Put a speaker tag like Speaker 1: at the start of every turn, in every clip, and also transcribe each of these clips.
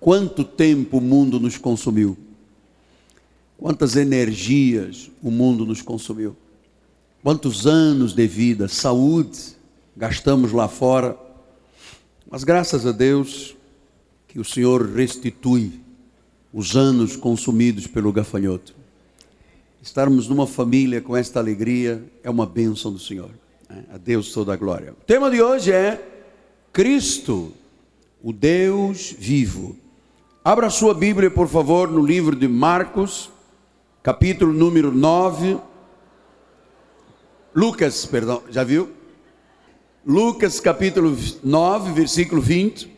Speaker 1: Quanto tempo o mundo nos consumiu? Quantas energias o mundo nos consumiu? Quantos anos de vida, saúde gastamos lá fora? Mas graças a Deus que o Senhor restitui os anos consumidos pelo gafanhoto. Estarmos numa família com esta alegria é uma bênção do Senhor. Né? A Deus toda a glória. O tema de hoje é Cristo, o Deus vivo. Abra sua Bíblia, por favor, no livro de Marcos, capítulo número 9. Lucas, perdão, já viu? Lucas, capítulo 9, versículo 20.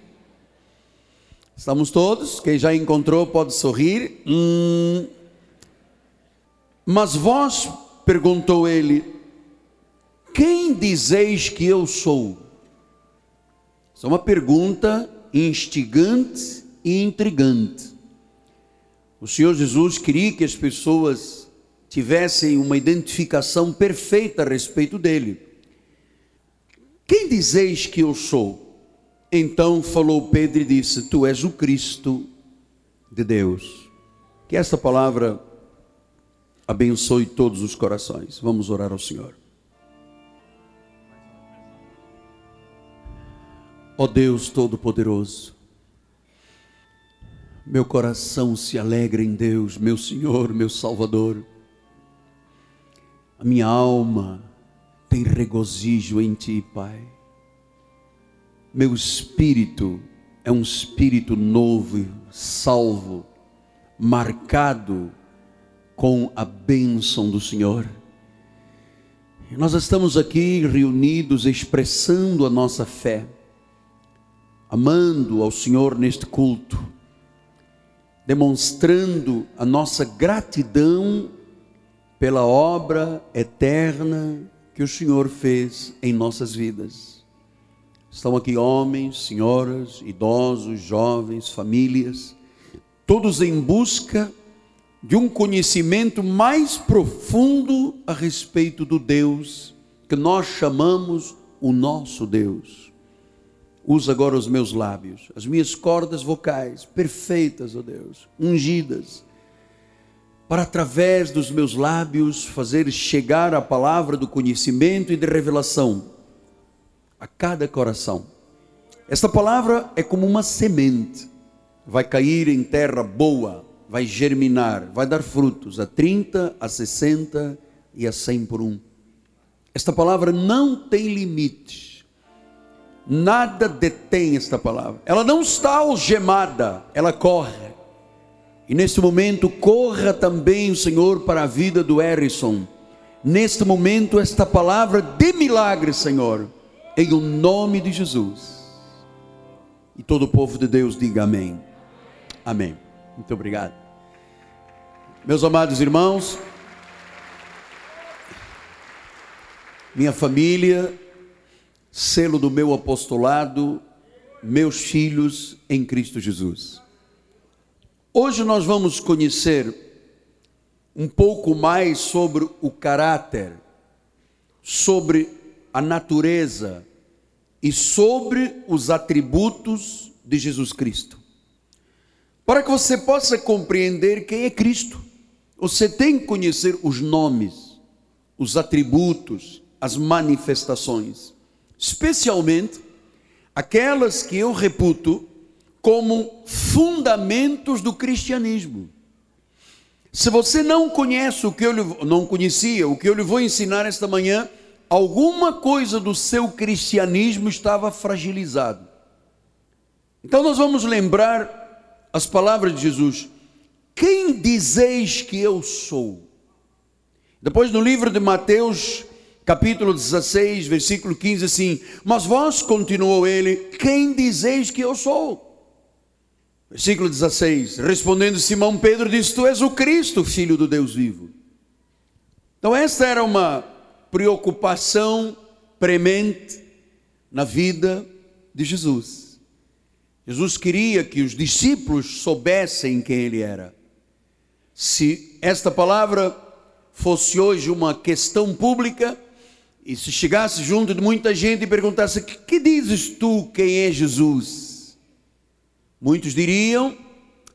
Speaker 1: Estamos todos? Quem já encontrou pode sorrir. Hum. Mas vós, perguntou ele, quem dizeis que eu sou? Isso é uma pergunta instigante e intrigante. O Senhor Jesus queria que as pessoas tivessem uma identificação perfeita a respeito dele. Quem dizeis que eu sou? Então falou Pedro e disse: Tu és o Cristo de Deus. Que esta palavra abençoe todos os corações. Vamos orar ao Senhor. Ó oh Deus Todo-Poderoso, meu coração se alegra em Deus, meu Senhor, meu Salvador. A minha alma tem regozijo em Ti, Pai. Meu espírito é um espírito novo, salvo, marcado com a bênção do Senhor. Nós estamos aqui reunidos expressando a nossa fé, amando ao Senhor neste culto demonstrando a nossa gratidão pela obra eterna que o Senhor fez em nossas vidas. Estão aqui homens, senhoras, idosos, jovens, famílias, todos em busca de um conhecimento mais profundo a respeito do Deus que nós chamamos o nosso Deus. Usa agora os meus lábios, as minhas cordas vocais, perfeitas, ó oh Deus, ungidas, para através dos meus lábios fazer chegar a palavra do conhecimento e de revelação a cada coração. Esta palavra é como uma semente, vai cair em terra boa, vai germinar, vai dar frutos a 30, a 60 e a 100 por um. Esta palavra não tem limites Nada detém esta palavra. Ela não está algemada, ela corre. E neste momento, corra também o Senhor para a vida do Harrison. Neste momento, esta palavra de milagre, Senhor, em o nome de Jesus. E todo o povo de Deus diga amém. Amém. Muito obrigado. Meus amados irmãos, minha família, selo do meu apostolado, meus filhos em Cristo Jesus. Hoje nós vamos conhecer um pouco mais sobre o caráter, sobre a natureza e sobre os atributos de Jesus Cristo. Para que você possa compreender quem é Cristo, você tem que conhecer os nomes, os atributos, as manifestações especialmente aquelas que eu reputo como fundamentos do cristianismo. Se você não conhece o que eu não conhecia, o que eu lhe vou ensinar esta manhã, alguma coisa do seu cristianismo estava fragilizado. Então nós vamos lembrar as palavras de Jesus: Quem dizeis que eu sou? Depois no livro de Mateus, capítulo 16, versículo 15, assim: Mas vós, continuou ele, quem dizeis que eu sou? Versículo 16: Respondendo Simão Pedro, disse: Tu és o Cristo, filho do Deus vivo. Então, esta era uma preocupação premente na vida de Jesus. Jesus queria que os discípulos soubessem quem ele era. Se esta palavra fosse hoje uma questão pública, e se chegasse junto de muita gente e perguntasse: Que dizes tu quem é Jesus? Muitos diriam: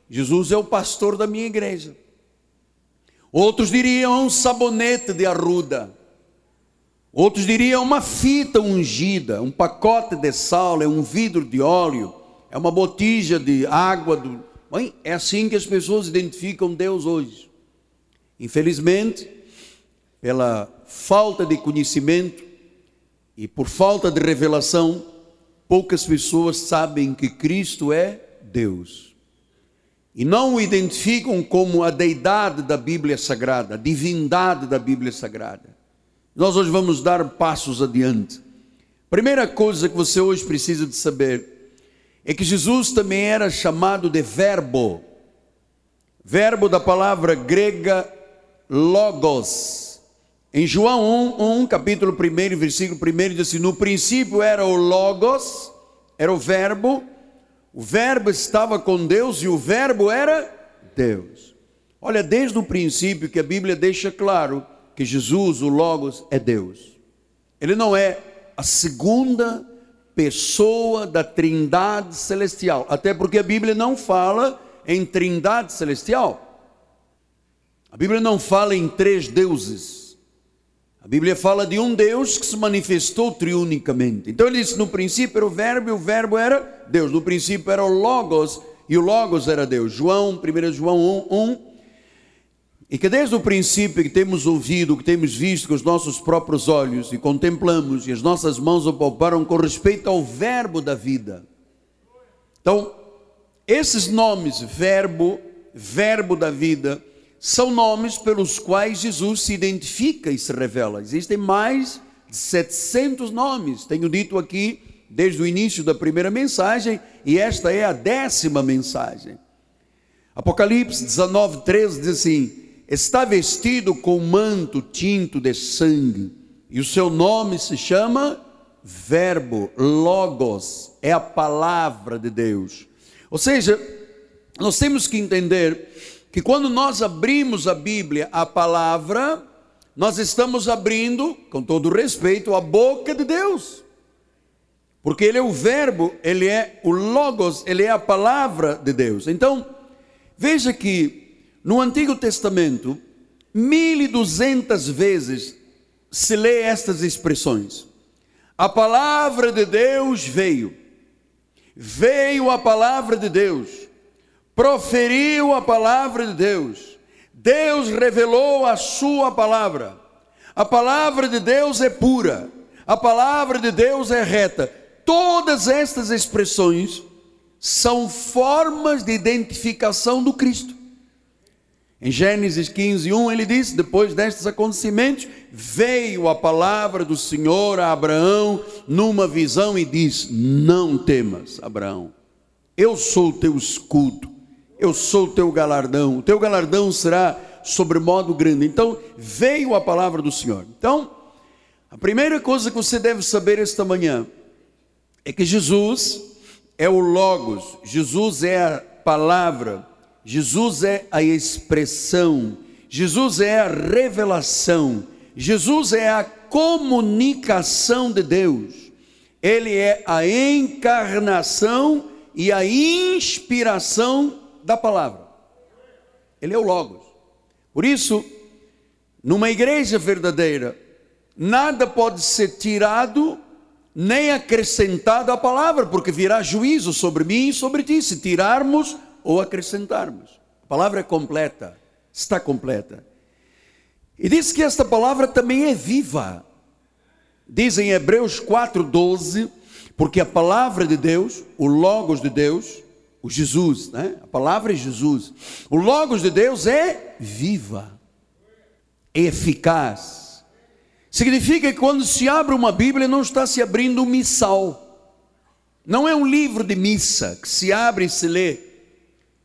Speaker 1: Jesus é o pastor da minha igreja. Outros diriam: é um sabonete de arruda. Outros diriam: uma fita ungida, um pacote de sal, é um vidro de óleo, é uma botija de água. Do... É assim que as pessoas identificam Deus hoje. Infelizmente, pela falta de conhecimento e por falta de revelação, poucas pessoas sabem que Cristo é Deus. E não o identificam como a deidade da Bíblia Sagrada, a divindade da Bíblia Sagrada. Nós hoje vamos dar passos adiante. Primeira coisa que você hoje precisa de saber é que Jesus também era chamado de verbo. Verbo da palavra grega logos em João 1, 1 capítulo 1, versículo 1, diz assim: No princípio era o Logos, era o Verbo, o Verbo estava com Deus e o Verbo era Deus. Olha, desde o princípio que a Bíblia deixa claro que Jesus, o Logos, é Deus. Ele não é a segunda pessoa da Trindade Celestial, até porque a Bíblia não fala em Trindade Celestial. A Bíblia não fala em três deuses. A Bíblia fala de um Deus que se manifestou triunicamente. Então ele disse: no princípio era o Verbo e o Verbo era Deus. No princípio era o Logos e o Logos era Deus. João, 1 João 1, 1. E que desde o princípio que temos ouvido, que temos visto com os nossos próprios olhos e contemplamos, e as nossas mãos o palparam com respeito ao Verbo da vida. Então, esses nomes, Verbo, Verbo da vida, são nomes pelos quais Jesus se identifica e se revela. Existem mais de 700 nomes, tenho dito aqui desde o início da primeira mensagem, e esta é a décima mensagem. Apocalipse 19, 13 diz assim: Está vestido com manto tinto de sangue, e o seu nome se chama Verbo, Logos, é a palavra de Deus. Ou seja, nós temos que entender que quando nós abrimos a Bíblia, a palavra, nós estamos abrindo, com todo respeito, a boca de Deus. Porque Ele é o Verbo, Ele é o Logos, Ele é a palavra de Deus. Então, veja que no Antigo Testamento, 1200 vezes se lê estas expressões. A palavra de Deus veio. Veio a palavra de Deus proferiu a palavra de Deus. Deus revelou a sua palavra. A palavra de Deus é pura. A palavra de Deus é reta. Todas estas expressões são formas de identificação do Cristo. Em Gênesis 15, 1, ele diz: Depois destes acontecimentos, veio a palavra do Senhor a Abraão numa visão e diz: Não temas, Abraão, eu sou o teu escudo, eu sou o teu galardão, o teu galardão será sobremodo grande. Então, veio a palavra do Senhor. Então, a primeira coisa que você deve saber esta manhã é que Jesus é o Logos, Jesus é a palavra, Jesus é a expressão, Jesus é a revelação, Jesus é a comunicação de Deus, Ele é a encarnação e a inspiração da palavra. Ele é o Logos. Por isso, numa igreja verdadeira, nada pode ser tirado nem acrescentado à palavra, porque virá juízo sobre mim e sobre ti, se tirarmos ou acrescentarmos. A palavra é completa, está completa. E diz que esta palavra também é viva. Diz em Hebreus 4,12, porque a palavra de Deus, o Logos de Deus, o Jesus, né? A palavra é Jesus. O Logos de Deus é viva, é eficaz. Significa que quando se abre uma Bíblia, não está se abrindo um missal. Não é um livro de missa que se abre e se lê.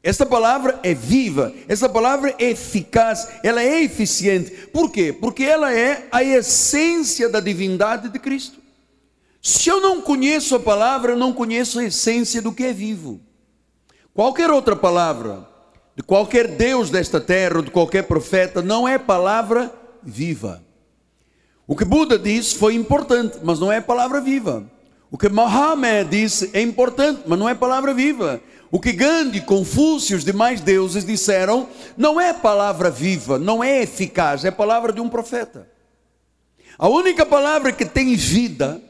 Speaker 1: Esta palavra é viva, esta palavra é eficaz, ela é eficiente. Por quê? Porque ela é a essência da divindade de Cristo. Se eu não conheço a palavra, eu não conheço a essência do que é vivo. Qualquer outra palavra, de qualquer Deus desta terra, de qualquer profeta, não é palavra viva. O que Buda disse foi importante, mas não é palavra viva. O que Mohammed disse é importante, mas não é palavra viva. O que Gandhi, Confúcio e os demais deuses disseram não é palavra viva, não é eficaz, é palavra de um profeta. A única palavra que tem vida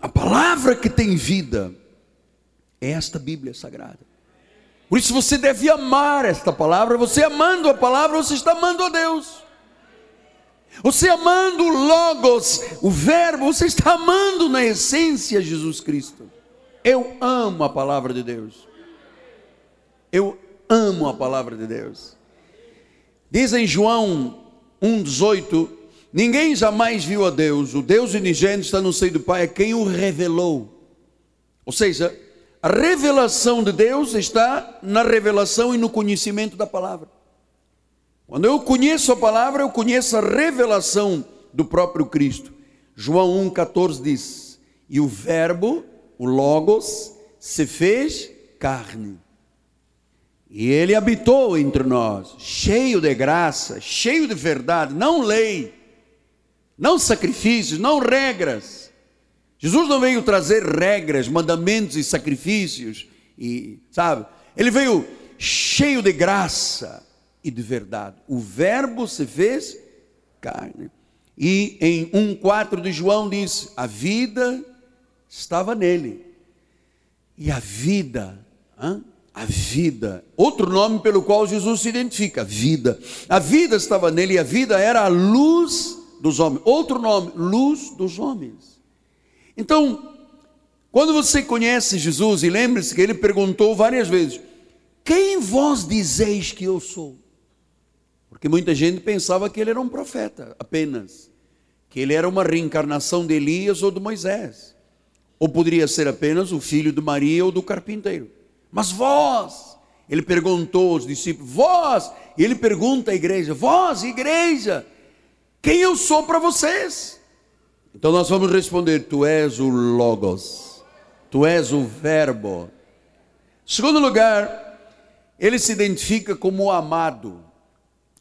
Speaker 1: a palavra que tem vida é esta Bíblia Sagrada. Por isso você deve amar esta palavra. Você amando a palavra, você está amando a Deus. Você amando o Logos, o Verbo, você está amando na essência Jesus Cristo. Eu amo a palavra de Deus. Eu amo a palavra de Deus. Diz em João 1,18: Ninguém jamais viu a Deus, o Deus unigênito está no seio do Pai, é quem o revelou. Ou seja, a revelação de Deus está na revelação e no conhecimento da palavra. Quando eu conheço a palavra, eu conheço a revelação do próprio Cristo. João 1,14 diz: E o Verbo, o Logos, se fez carne. E ele habitou entre nós, cheio de graça, cheio de verdade, não lei, não sacrifícios, não regras. Jesus não veio trazer regras, mandamentos e sacrifícios, e sabe? Ele veio cheio de graça e de verdade. O Verbo se fez carne. E em 1,4 de João diz: a vida estava nele. E a vida, hein? A vida, outro nome pelo qual Jesus se identifica, vida. A vida estava nele e a vida era a luz dos homens. Outro nome, luz dos homens. Então, quando você conhece Jesus, e lembre-se que ele perguntou várias vezes: Quem vós dizeis que eu sou? Porque muita gente pensava que ele era um profeta apenas, que ele era uma reencarnação de Elias ou de Moisés, ou poderia ser apenas o filho de Maria ou do carpinteiro. Mas vós, ele perguntou aos discípulos, vós, e ele pergunta à igreja, vós, igreja, quem eu sou para vocês? Então nós vamos responder: Tu és o Logos, Tu és o Verbo. Segundo lugar, ele se identifica como o amado.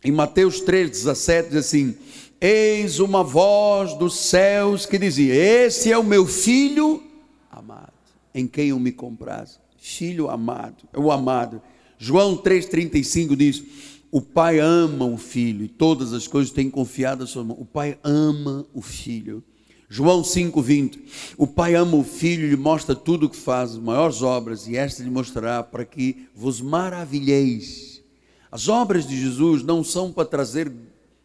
Speaker 1: Em Mateus 3,17 diz assim: Eis uma voz dos céus que dizia: Esse é o meu filho amado, em quem eu me comprazo filho amado, é o amado. João 3,35 diz: O pai ama o filho e todas as coisas têm confiado a sua mão. O pai ama o filho. João 5,20: O pai ama o filho e lhe mostra tudo o que faz, maiores obras, e esta lhe mostrará para que vos maravilheis. As obras de Jesus não são para trazer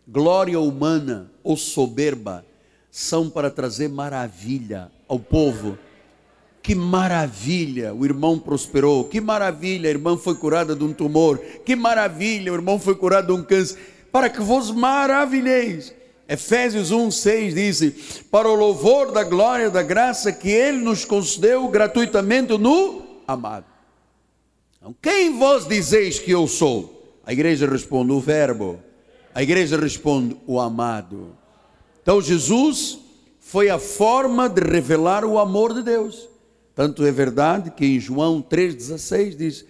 Speaker 1: glória humana ou soberba, são para trazer maravilha ao povo que maravilha, o irmão prosperou. Que maravilha, a irmã foi curada de um tumor. Que maravilha, o irmão foi curado de um câncer. Para que vos maravilheis. Efésios 1, 6 diz: Para o louvor da glória da graça que Ele nos concedeu gratuitamente no amado. Então, quem vós dizeis que eu sou? A igreja responde: O Verbo. A igreja responde: O amado. Então, Jesus foi a forma de revelar o amor de Deus. Tanto é verdade que em João 3,16 diz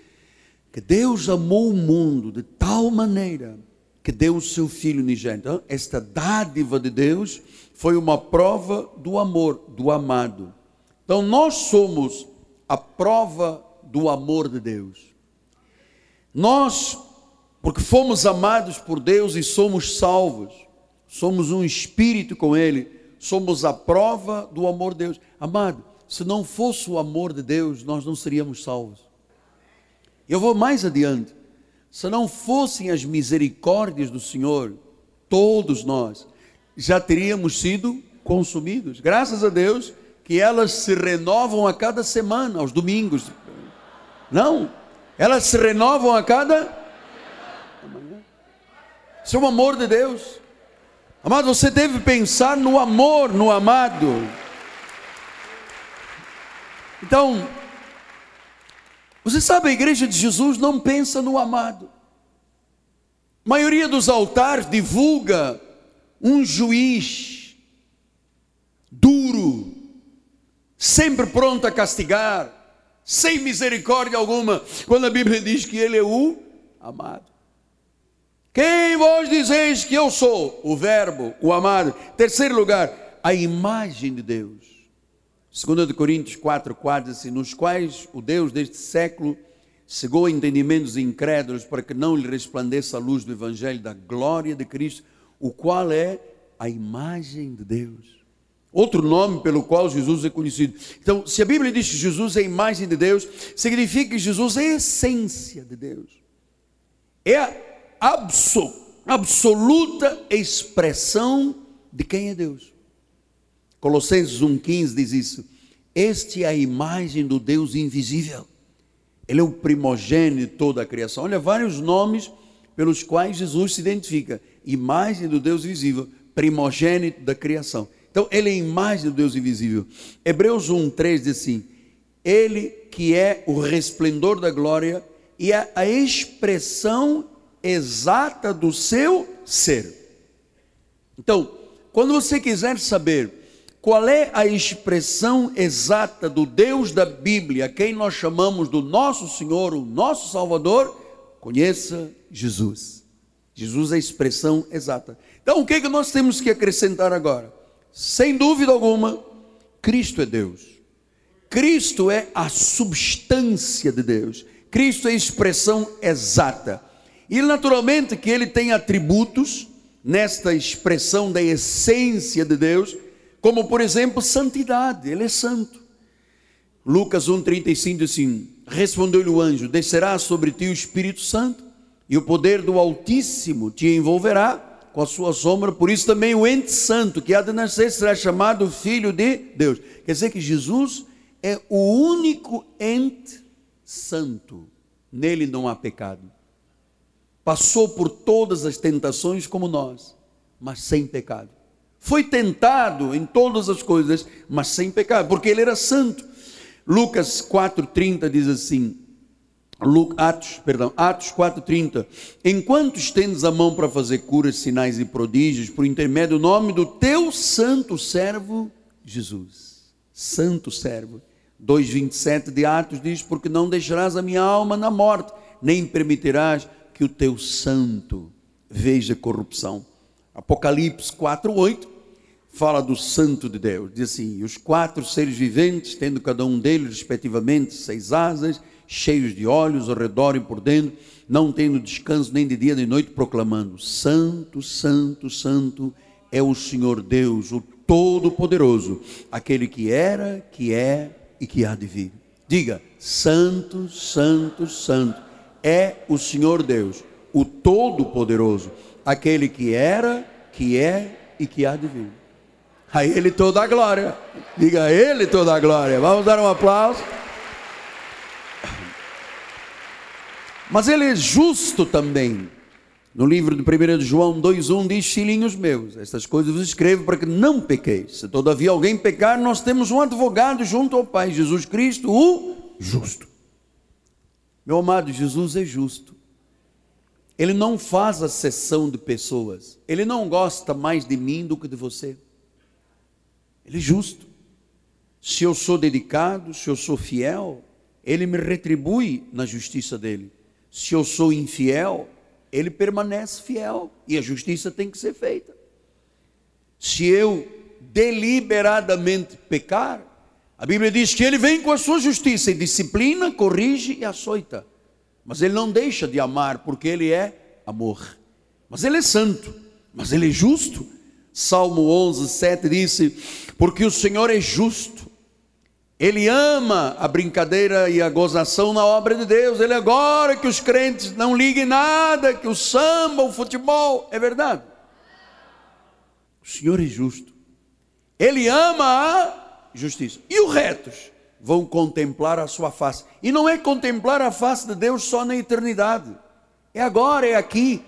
Speaker 1: que Deus amou o mundo de tal maneira que deu o seu Filho unigênito. Então, esta dádiva de Deus foi uma prova do amor, do amado. Então, nós somos a prova do amor de Deus. Nós, porque fomos amados por Deus e somos salvos, somos um espírito com Ele, somos a prova do amor de Deus. Amado, se não fosse o amor de Deus, nós não seríamos salvos. Eu vou mais adiante. Se não fossem as misericórdias do Senhor, todos nós já teríamos sido consumidos. Graças a Deus que elas se renovam a cada semana, aos domingos. Não, elas se renovam a cada Isso é o amor de Deus. Amado, você deve pensar no amor, no amado. Então, você sabe, a igreja de Jesus não pensa no amado. A maioria dos altares divulga um juiz duro, sempre pronto a castigar, sem misericórdia alguma, quando a Bíblia diz que ele é o amado. Quem vós dizeis que eu sou? O Verbo, o amado. Terceiro lugar, a imagem de Deus. 2 Coríntios 4, 4 assim, nos quais o Deus deste século cegou entendimentos incrédulos para que não lhe resplandeça a luz do Evangelho da glória de Cristo, o qual é a imagem de Deus. Outro nome pelo qual Jesus é conhecido. Então, se a Bíblia diz que Jesus é a imagem de Deus, significa que Jesus é a essência de Deus. É a absoluta expressão de quem é Deus. Colossenses 1,15 diz isso. Este é a imagem do Deus invisível. Ele é o primogênito toda a criação. Olha, vários nomes pelos quais Jesus se identifica: imagem do Deus invisível, primogênito da criação. Então, ele é a imagem do Deus invisível. Hebreus 1,3 diz assim: Ele que é o resplendor da glória e é a expressão exata do seu ser. Então, quando você quiser saber qual é a expressão exata do Deus da Bíblia, quem nós chamamos do nosso Senhor, o nosso Salvador, conheça Jesus. Jesus é a expressão exata. Então, o que, é que nós temos que acrescentar agora? Sem dúvida alguma, Cristo é Deus. Cristo é a substância de Deus. Cristo é a expressão exata. E naturalmente que ele tem atributos nesta expressão da essência de Deus, como por exemplo, santidade, ele é santo. Lucas 1,35 diz assim: Respondeu-lhe o anjo: Descerá sobre ti o Espírito Santo, e o poder do Altíssimo te envolverá com a sua sombra, por isso também o ente santo que há de nascer será chamado Filho de Deus. Quer dizer que Jesus é o único ente santo, nele não há pecado passou por todas as tentações como nós, mas sem pecado. Foi tentado em todas as coisas, mas sem pecado, porque ele era santo. Lucas 4:30 diz assim: Atos, perdão, Atos 4:30. Enquanto estendes a mão para fazer curas, sinais e prodígios por intermédio do nome do teu santo servo Jesus. Santo servo. 2:27 de Atos diz: Porque não deixarás a minha alma na morte, nem permitirás que o teu santo veja corrupção. Apocalipse 4:8 fala do santo de Deus. Diz assim: os quatro seres viventes, tendo cada um deles respectivamente seis asas, cheios de olhos ao redor e por dentro, não tendo descanso nem de dia nem de noite, proclamando: Santo, Santo, Santo é o Senhor Deus, o Todo-Poderoso, aquele que era, que é e que há de vir. Diga: Santo, Santo, Santo é o Senhor Deus, o Todo-Poderoso, aquele que era, que é e que há de vir. A Ele toda a glória. Diga a Ele toda a glória. Vamos dar um aplauso. Mas Ele é justo também. No livro de 1 João 2,1 diz: Filhinhos meus, estas coisas vos escrevo para que não pequeis. Se todavia alguém pecar, nós temos um advogado junto ao Pai, Jesus Cristo, o justo. Meu amado, Jesus é justo. Ele não faz a sessão de pessoas. Ele não gosta mais de mim do que de você. Ele é justo. Se eu sou dedicado, se eu sou fiel, ele me retribui na justiça dele. Se eu sou infiel, ele permanece fiel e a justiça tem que ser feita. Se eu deliberadamente pecar, a Bíblia diz que ele vem com a sua justiça e disciplina, corrige e açoita. Mas ele não deixa de amar, porque ele é amor. Mas ele é santo, mas ele é justo. Salmo 11, 7 disse: Porque o Senhor é justo, ele ama a brincadeira e a gozação na obra de Deus. Ele agora que os crentes não liguem nada, que o samba, o futebol, é verdade. O Senhor é justo. Ele ama a justiça. E os retos vão contemplar a sua face. E não é contemplar a face de Deus só na eternidade. É agora, é aqui.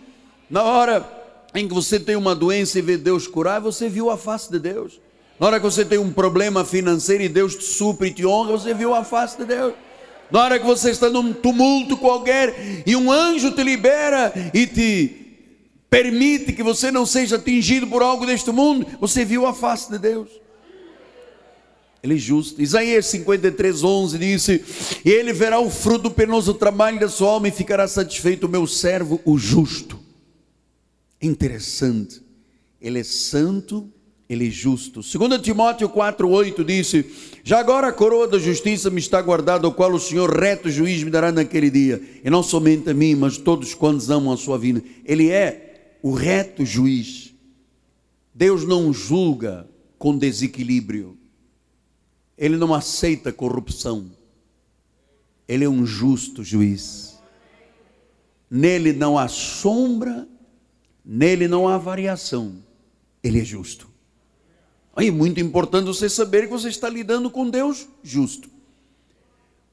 Speaker 1: Na hora em que você tem uma doença e vê Deus curar, você viu a face de Deus. Na hora que você tem um problema financeiro e Deus te supre e te honra, você viu a face de Deus. Na hora que você está num tumulto qualquer e um anjo te libera e te permite que você não seja atingido por algo deste mundo, você viu a face de Deus. Ele é justo. Isaías 53, 11 disse: E ele verá o fruto do penoso trabalho da sua alma e ficará satisfeito, o meu servo, o justo. Interessante. Ele é santo, ele é justo. 2 Timóteo 4,8 disse: Já agora a coroa da justiça me está guardada, o qual o Senhor, reto juiz, me dará naquele dia. E não somente a mim, mas todos quantos amam a sua vida. Ele é o reto juiz. Deus não julga com desequilíbrio. Ele não aceita corrupção. Ele é um justo juiz. Nele não há sombra, nele não há variação. Ele é justo. Aí, muito importante você saber que você está lidando com Deus justo.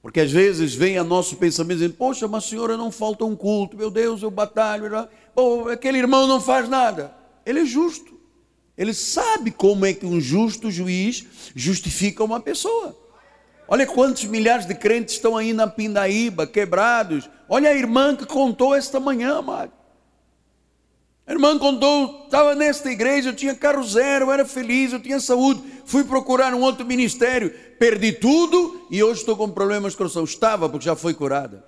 Speaker 1: Porque às vezes vem a nosso pensamento dizendo, poxa, mas senhora não falta um culto, meu Deus, eu batalho, Pô, aquele irmão não faz nada. Ele é justo. Ele sabe como é que um justo juiz justifica uma pessoa. Olha quantos milhares de crentes estão aí na pindaíba, quebrados. Olha a irmã que contou esta manhã, amado. A irmã contou, estava nesta igreja, eu tinha carro zero, eu era feliz, eu tinha saúde. Fui procurar um outro ministério, perdi tudo e hoje estou com problemas de coração. Estava, porque já foi curada.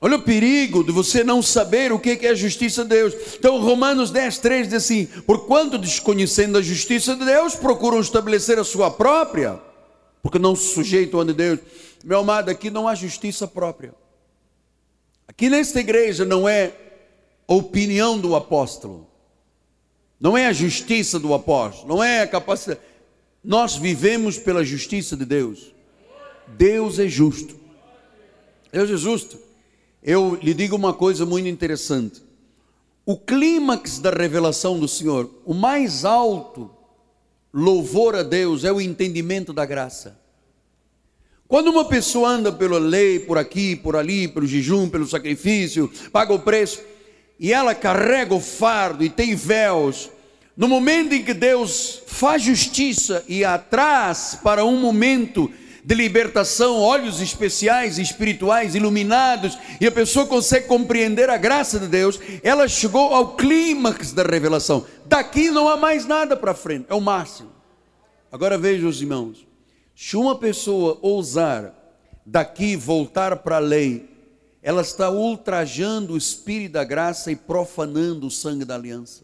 Speaker 1: Olha o perigo de você não saber o que é a justiça de Deus. Então, Romanos 10, 3 diz assim: Porquanto desconhecendo a justiça de Deus, procuram estabelecer a sua própria, porque não se sujeitam a de Deus. Meu amado, aqui não há justiça própria. Aqui nesta igreja não é a opinião do apóstolo, não é a justiça do apóstolo, não é a capacidade. Nós vivemos pela justiça de Deus. Deus é justo. Deus é justo. Eu lhe digo uma coisa muito interessante. O clímax da revelação do Senhor, o mais alto louvor a Deus é o entendimento da graça. Quando uma pessoa anda pela lei, por aqui, por ali, pelo jejum, pelo sacrifício, paga o preço, e ela carrega o fardo e tem véus, no momento em que Deus faz justiça e atrás para um momento de libertação, olhos especiais, espirituais, iluminados, e a pessoa consegue compreender a graça de Deus, ela chegou ao clímax da revelação. Daqui não há mais nada para frente, é o máximo. Agora vejam os irmãos. Se uma pessoa ousar daqui voltar para a lei, ela está ultrajando o espírito da graça e profanando o sangue da aliança.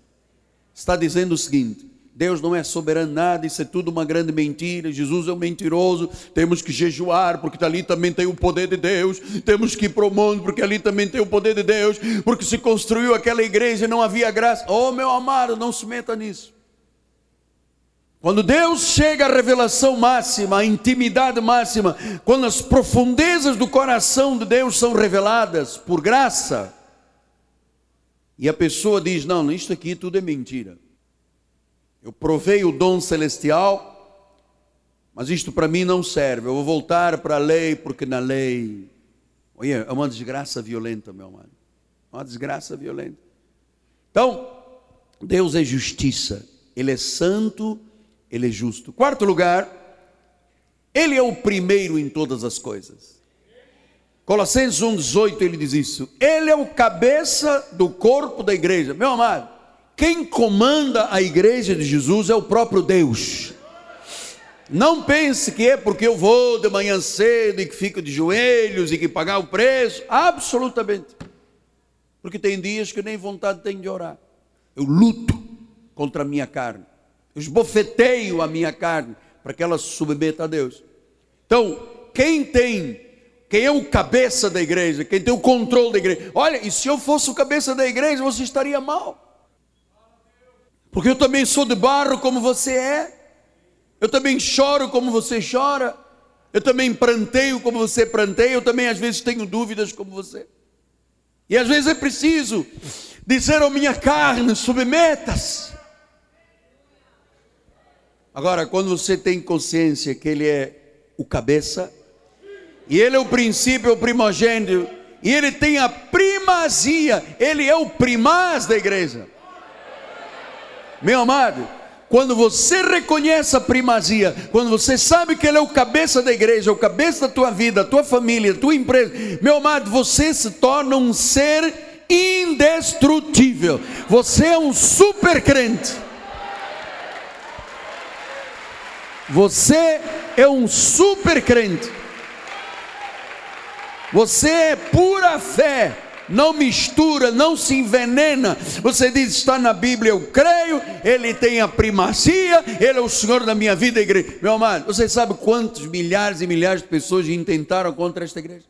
Speaker 1: Está dizendo o seguinte: Deus não é soberano nada, isso é tudo uma grande mentira. Jesus é um mentiroso. Temos que jejuar, porque ali também tem o poder de Deus. Temos que ir para o mundo, porque ali também tem o poder de Deus. Porque se construiu aquela igreja e não havia graça. Oh, meu amado, não se meta nisso. Quando Deus chega à revelação máxima, à intimidade máxima, quando as profundezas do coração de Deus são reveladas por graça, e a pessoa diz: Não, isto aqui tudo é mentira. Eu provei o dom celestial, mas isto para mim não serve. Eu vou voltar para a lei, porque na lei. Olha, é uma desgraça violenta, meu amado. Uma desgraça violenta. Então, Deus é justiça, Ele é santo ele é justo. Quarto lugar, ele é o primeiro em todas as coisas. Colossenses 1,18 ele diz isso. Ele é o cabeça do corpo da igreja. Meu amado, quem comanda a igreja de Jesus é o próprio Deus. Não pense que é porque eu vou de manhã cedo e que fico de joelhos e que pagar o preço. Absolutamente. Porque tem dias que nem vontade tenho de orar. Eu luto contra a minha carne esbofeteio a minha carne para que ela se submeta a Deus. Então, quem tem, quem é o cabeça da igreja, quem tem o controle da igreja, olha, e se eu fosse o cabeça da igreja, você estaria mal. Porque eu também sou de barro como você é, eu também choro como você chora, eu também pranteio como você pranteia, eu também às vezes tenho dúvidas como você. E às vezes é preciso dizer à minha carne: submetas. Agora, quando você tem consciência que Ele é o cabeça, e Ele é o princípio, o primogênito, e Ele tem a primazia, Ele é o primaz da igreja. Meu amado, quando você reconhece a primazia, quando você sabe que Ele é o cabeça da igreja, o cabeça da tua vida, da tua família, tua empresa, meu amado, você se torna um ser indestrutível. Você é um super crente. Você é um super crente. Você é pura fé. não mistura, não se envenena. Você diz, está na Bíblia, eu creio, Ele tem a primazia, Ele é o Senhor da minha vida, igreja. Meu amado, você sabe quantos milhares e milhares de pessoas intentaram contra esta igreja?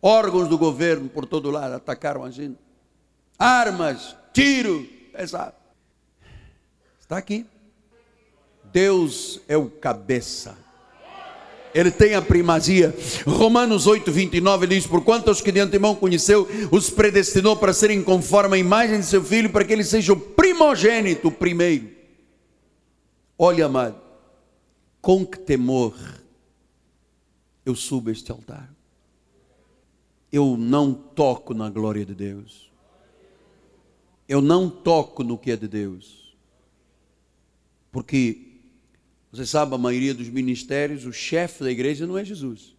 Speaker 1: Órgãos do governo por todo lado atacaram a gente. Armas, tiro, pesado. Está aqui. Deus é o cabeça ele tem a primazia. Romanos 8, 29 diz: Por quanto os que de antemão conheceu, os predestinou para serem conforme a imagem de seu filho, para que ele seja o primogênito, primeiro. Olha, amado, com que temor eu subo este altar. Eu não toco na glória de Deus. Eu não toco no que é de Deus. Porque você sabe, a maioria dos ministérios, o chefe da igreja não é Jesus,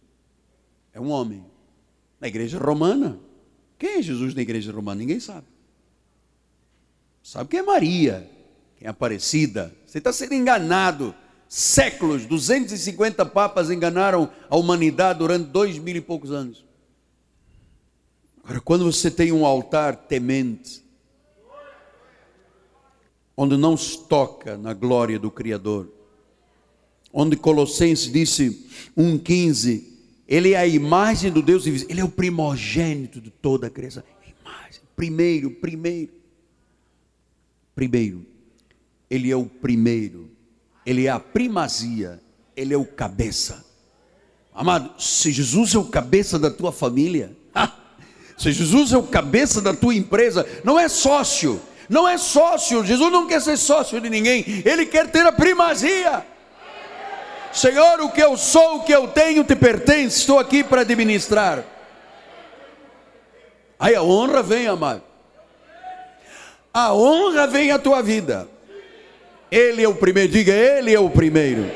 Speaker 1: é um homem. Na igreja romana, quem é Jesus na igreja romana? Ninguém sabe. Sabe quem é Maria, quem é Aparecida. Você está sendo enganado. Séculos, 250 papas enganaram a humanidade durante dois mil e poucos anos. Agora, quando você tem um altar temente, onde não se toca na glória do Criador, onde Colossenses disse 1,15, ele é a imagem do Deus invisível, ele é o primogênito de toda a criação. Imagem, primeiro, primeiro. Primeiro, ele é o primeiro, ele é a primazia, ele é o cabeça. Amado, se Jesus é o cabeça da tua família, se Jesus é o cabeça da tua empresa, não é sócio, não é sócio, Jesus não quer ser sócio de ninguém, ele quer ter a primazia. Senhor, o que eu sou, o que eu tenho te pertence, estou aqui para administrar. Aí a honra vem, amado. A honra vem à tua vida. Ele é o primeiro, diga, ele é o primeiro.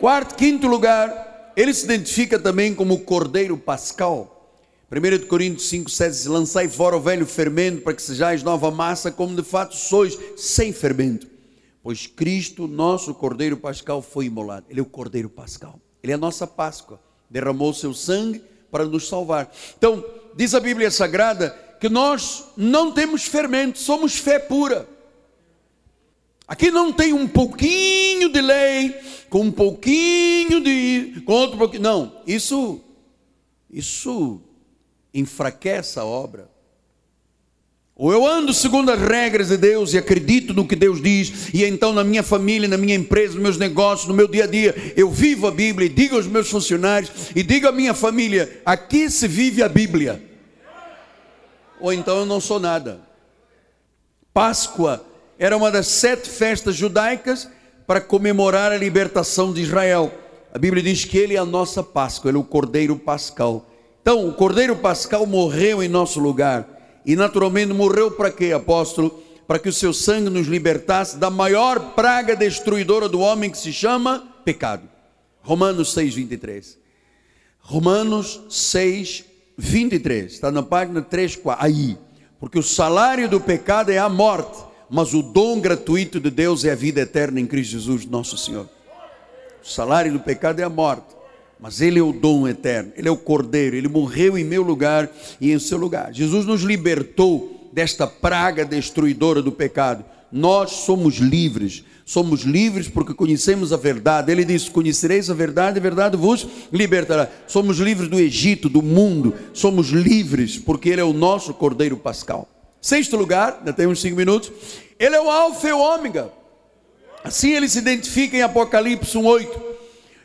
Speaker 1: Quarto, quinto lugar, ele se identifica também como Cordeiro Pascal. 1 Coríntios 5, 7 diz: Lançai fora o velho fermento, para que sejais nova massa, como de fato sois, sem fermento. Pois Cristo, nosso Cordeiro Pascal, foi imolado. Ele é o Cordeiro Pascal. Ele é a nossa Páscoa. Derramou seu sangue para nos salvar. Então, diz a Bíblia Sagrada que nós não temos fermento, somos fé pura. Aqui não tem um pouquinho de lei, com um pouquinho de. com outro pouquinho. Não, isso, isso enfraquece a obra. Ou eu ando segundo as regras de Deus e acredito no que Deus diz, e então na minha família, na minha empresa, nos meus negócios, no meu dia a dia, eu vivo a Bíblia e digo aos meus funcionários e digo à minha família: aqui se vive a Bíblia. Ou então eu não sou nada. Páscoa era uma das sete festas judaicas para comemorar a libertação de Israel. A Bíblia diz que ele é a nossa Páscoa, ele é o Cordeiro Pascal. Então, o Cordeiro Pascal morreu em nosso lugar e naturalmente morreu para quê, apóstolo? Para que o seu sangue nos libertasse da maior praga destruidora do homem que se chama pecado. Romanos 6, 23. Romanos 6, 23. Está na página 3, 4. Aí. Porque o salário do pecado é a morte, mas o dom gratuito de Deus é a vida eterna em Cristo Jesus, nosso Senhor. O salário do pecado é a morte mas Ele é o dom eterno, Ele é o Cordeiro, Ele morreu em meu lugar e em seu lugar. Jesus nos libertou desta praga destruidora do pecado. Nós somos livres, somos livres porque conhecemos a verdade. Ele disse: Conhecereis a verdade, a verdade vos libertará. Somos livres do Egito, do mundo, somos livres porque Ele é o nosso Cordeiro Pascal. Sexto lugar, ainda temos cinco minutos. Ele é o Alfa e o Ômega. Assim ele se identifica em Apocalipse 1,8.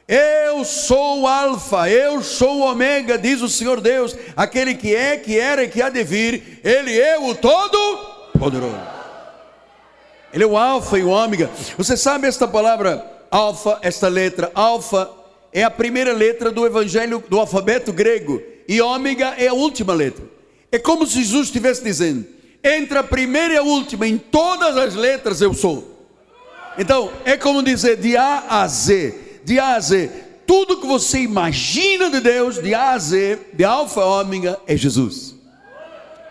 Speaker 1: Eu sou o Alfa, eu sou o Ômega, diz o Senhor Deus, aquele que é, que era e que há de vir, Ele é o Todo-Poderoso. Ele é o Alfa e o Ômega. Você sabe esta palavra Alfa, esta letra Alfa é a primeira letra do Evangelho do alfabeto grego e Ômega é a última letra. É como se Jesus estivesse dizendo: entre a primeira e a última, em todas as letras eu sou. Então, é como dizer de A a Z de A a Z. Tudo que você imagina de Deus, de A a Z, de Alfa a Ômega, é Jesus.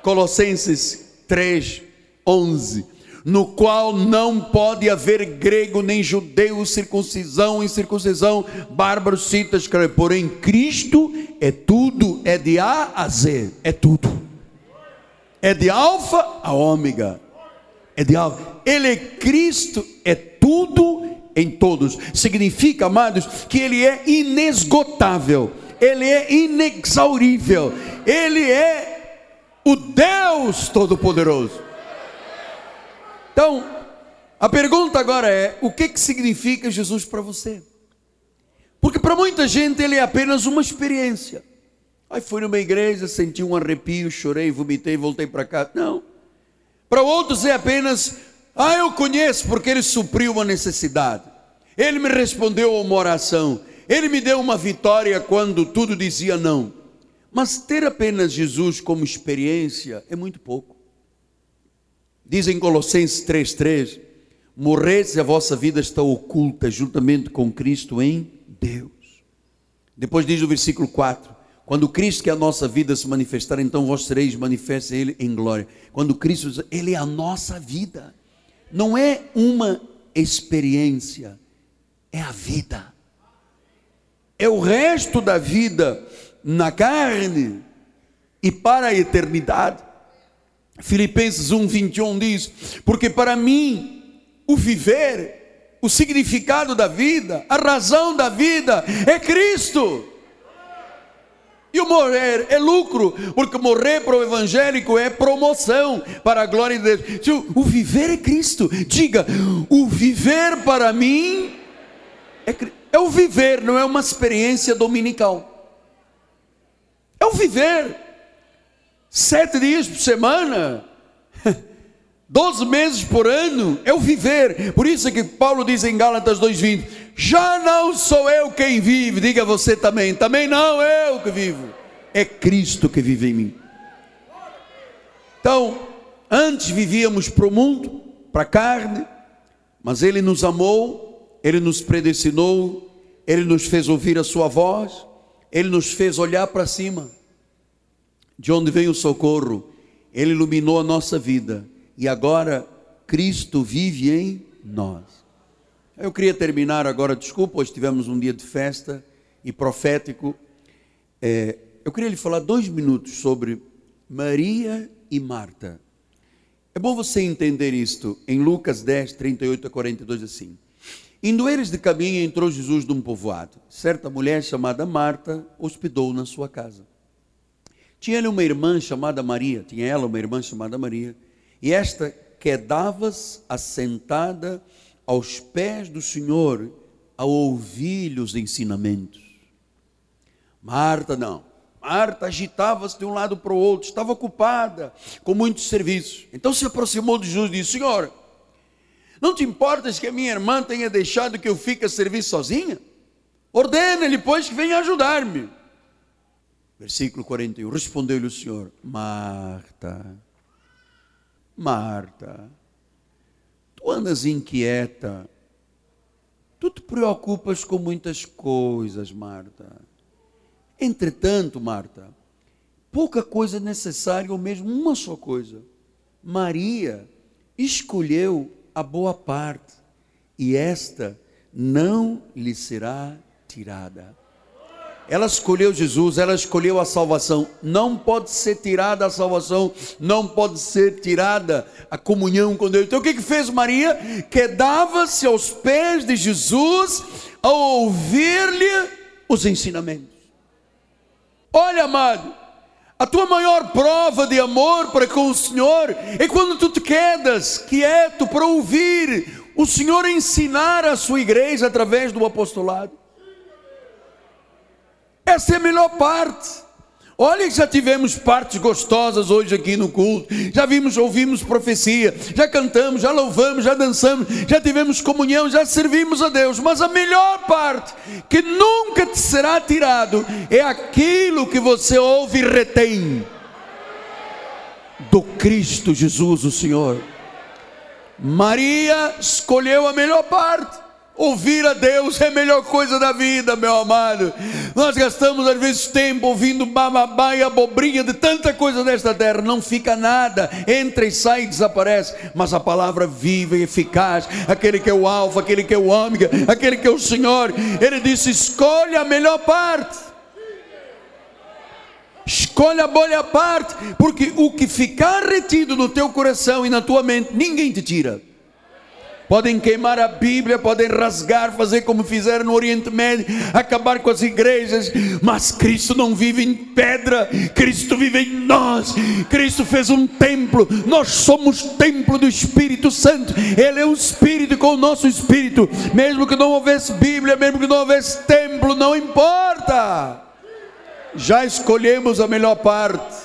Speaker 1: Colossenses 3, 11. no qual não pode haver grego nem judeu, circuncisão, incircuncisão, bárbaro, cita, escreve. Porém, Cristo é tudo, é de A a Z, é tudo. É de alfa a ômega. É de alfa. Ele é Cristo, é tudo em todos. Significa, amados, que ele é inesgotável, ele é inexaurível, ele é o Deus Todo-Poderoso. Então, a pergunta agora é: o que, que significa Jesus para você? Porque para muita gente ele é apenas uma experiência. Aí fui numa igreja, senti um arrepio, chorei, vomitei, voltei para cá. Não. Para outros é apenas, ah, eu conheço porque ele supriu uma necessidade. Ele me respondeu a uma oração. Ele me deu uma vitória quando tudo dizia não. Mas ter apenas Jesus como experiência é muito pouco. Diz em Colossenses 3,3: Morreis e a vossa vida está oculta juntamente com Cristo em Deus. Depois diz o versículo 4: Quando Cristo, que é a nossa vida, se manifestar, então vós sereis manifestos Ele em glória. Quando Cristo, Ele é a nossa vida, não é uma experiência, é a vida, é o resto da vida na carne e para a eternidade. Filipenses 1, 21 diz: Porque para mim o viver, o significado da vida, a razão da vida é Cristo. E o morrer é lucro, porque morrer para o evangélico é promoção para a glória de Deus. O viver é Cristo. Diga, o viver para mim é, é o viver, não é uma experiência dominical. É o viver sete dias por semana, doze meses por ano, é o viver. Por isso é que Paulo diz em Gálatas 2,20: Já não sou eu quem vive, diga você também, também não eu que vivo, é Cristo que vive em mim. Então, antes vivíamos para o mundo, para a carne, mas Ele nos amou, Ele nos predestinou, Ele nos fez ouvir a Sua voz, Ele nos fez olhar para cima. De onde vem o socorro, Ele iluminou a nossa vida e agora Cristo vive em nós. Eu queria terminar agora, desculpa, hoje tivemos um dia de festa e profético. É, eu queria lhe falar dois minutos sobre Maria e Marta. É bom você entender isto em Lucas 10, 38 a 42, assim. Indo eles de caminho, entrou Jesus de um povoado. Certa mulher chamada Marta hospedou na sua casa. Tinha ele uma irmã chamada Maria, tinha ela uma irmã chamada Maria, e esta quedava-se assentada aos pés do Senhor a ouvir-lhe os ensinamentos. Marta não. Marta agitava-se de um lado para o outro, estava ocupada com muitos serviços. Então se aproximou de Jesus e disse: Senhor, não te importas que a minha irmã tenha deixado que eu fique a servir sozinha? Ordena-lhe, pois, que venha ajudar-me. Versículo 41. Respondeu-lhe o Senhor: Marta, Marta, tu andas inquieta, tu te preocupas com muitas coisas, Marta. Entretanto, Marta, pouca coisa é necessária, ou mesmo uma só coisa. Maria escolheu a boa parte, e esta não lhe será tirada. Ela escolheu Jesus, ela escolheu a salvação. Não pode ser tirada a salvação, não pode ser tirada a comunhão com Deus. Então o que, que fez Maria? Quedava-se aos pés de Jesus a ouvir-lhe os ensinamentos. Olha, amado, a tua maior prova de amor para com o Senhor é quando tu te quedas quieto para ouvir o Senhor ensinar a sua igreja através do apostolado. Essa é a melhor parte. Olha que já tivemos partes gostosas hoje aqui no culto. Já vimos, ouvimos profecia, já cantamos, já louvamos, já dançamos, já tivemos comunhão, já servimos a Deus. Mas a melhor parte, que nunca te será tirado, é aquilo que você ouve e retém do Cristo Jesus, o Senhor. Maria escolheu a melhor parte. Ouvir a Deus é a melhor coisa da vida, meu amado. Nós gastamos às vezes tempo ouvindo bababá e abobrinha de tanta coisa nesta terra, não fica nada, entra e sai e desaparece. Mas a palavra viva e eficaz, aquele que é o Alfa, aquele que é o Ômega, aquele que é o Senhor, ele disse: escolhe a melhor parte. Escolha a bolha parte, porque o que ficar retido no teu coração e na tua mente, ninguém te tira. Podem queimar a Bíblia, podem rasgar, fazer como fizeram no Oriente Médio, acabar com as igrejas, mas Cristo não vive em pedra, Cristo vive em nós. Cristo fez um templo, nós somos templo do Espírito Santo. Ele é um espírito com o nosso espírito, mesmo que não houvesse Bíblia, mesmo que não houvesse templo, não importa. Já escolhemos a melhor parte: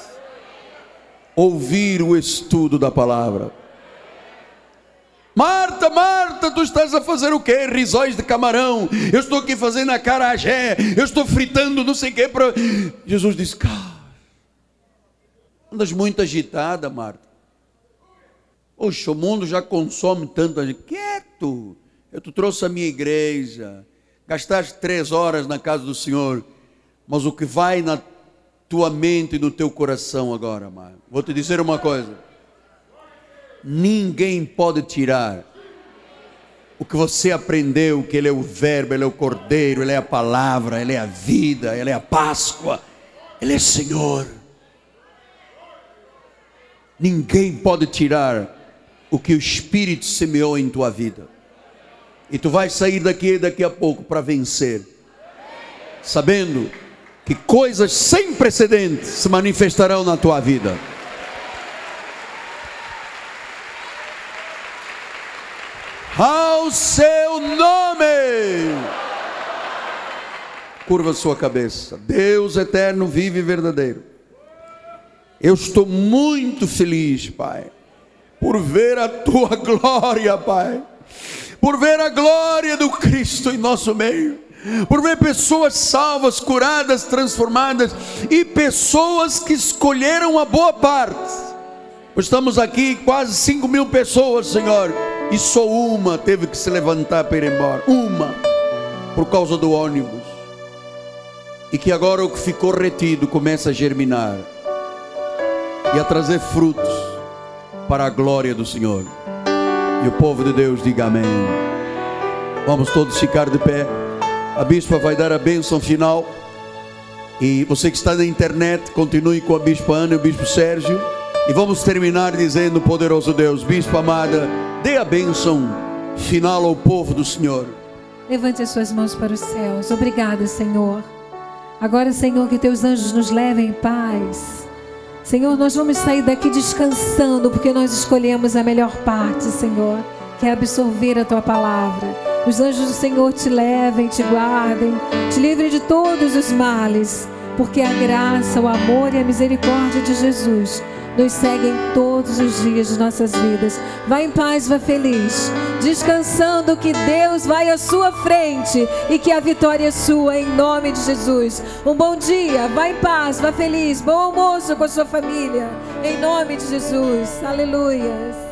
Speaker 1: ouvir o estudo da palavra. Marta, Marta, tu estás a fazer o quê? Risóis de camarão. Eu estou aqui fazendo a carajé. Eu estou fritando não sei o quê. Pra... Jesus disse: Cara, andas muito agitada, Marta. Poxa, o mundo já consome tanto. Quieto. Eu te trouxe a minha igreja. Gastaste três horas na casa do Senhor. Mas o que vai na tua mente e no teu coração agora, Marta? Vou te dizer uma coisa ninguém pode tirar o que você aprendeu, que Ele é o Verbo, Ele é o Cordeiro, Ele é a palavra, Ele é a vida, Ele é a Páscoa, Ele é Senhor. Ninguém pode tirar o que o Espírito semeou em tua vida. E tu vais sair daqui daqui a pouco para vencer, sabendo que coisas sem precedentes se manifestarão na tua vida. Ao seu nome. Curva sua cabeça. Deus eterno, vive e verdadeiro. Eu estou muito feliz, Pai, por ver a tua glória, Pai. Por ver a glória do Cristo em nosso meio. Por ver pessoas salvas, curadas, transformadas e pessoas que escolheram a boa parte. Estamos aqui quase 5 mil pessoas, Senhor e só uma teve que se levantar para ir embora. Uma, por causa do ônibus. E que agora o que ficou retido começa a germinar e a trazer frutos para a glória do Senhor. E o povo de Deus diga amém. Vamos todos ficar de pé. A bispa vai dar a bênção final. E você que está na internet, continue com a bispa Ana e o bispo Sérgio. E vamos terminar dizendo, poderoso Deus, bispo amada Dê a bênção final ao povo do Senhor.
Speaker 2: Levante as suas mãos para os céus. Obrigada, Senhor. Agora, Senhor, que teus anjos nos levem em paz. Senhor, nós vamos sair daqui descansando, porque nós escolhemos a melhor parte, Senhor, que é absorver a tua palavra. Os anjos do Senhor te levem, te guardem, te livrem de todos os males, porque a graça, o amor e a misericórdia de Jesus nos seguem todos os dias de nossas vidas. Vá em paz, vá feliz, descansando que Deus vai à sua frente e que a vitória é sua em nome de Jesus. Um bom dia, vá em paz, vá feliz, bom almoço com a sua família, em nome de Jesus. Aleluia.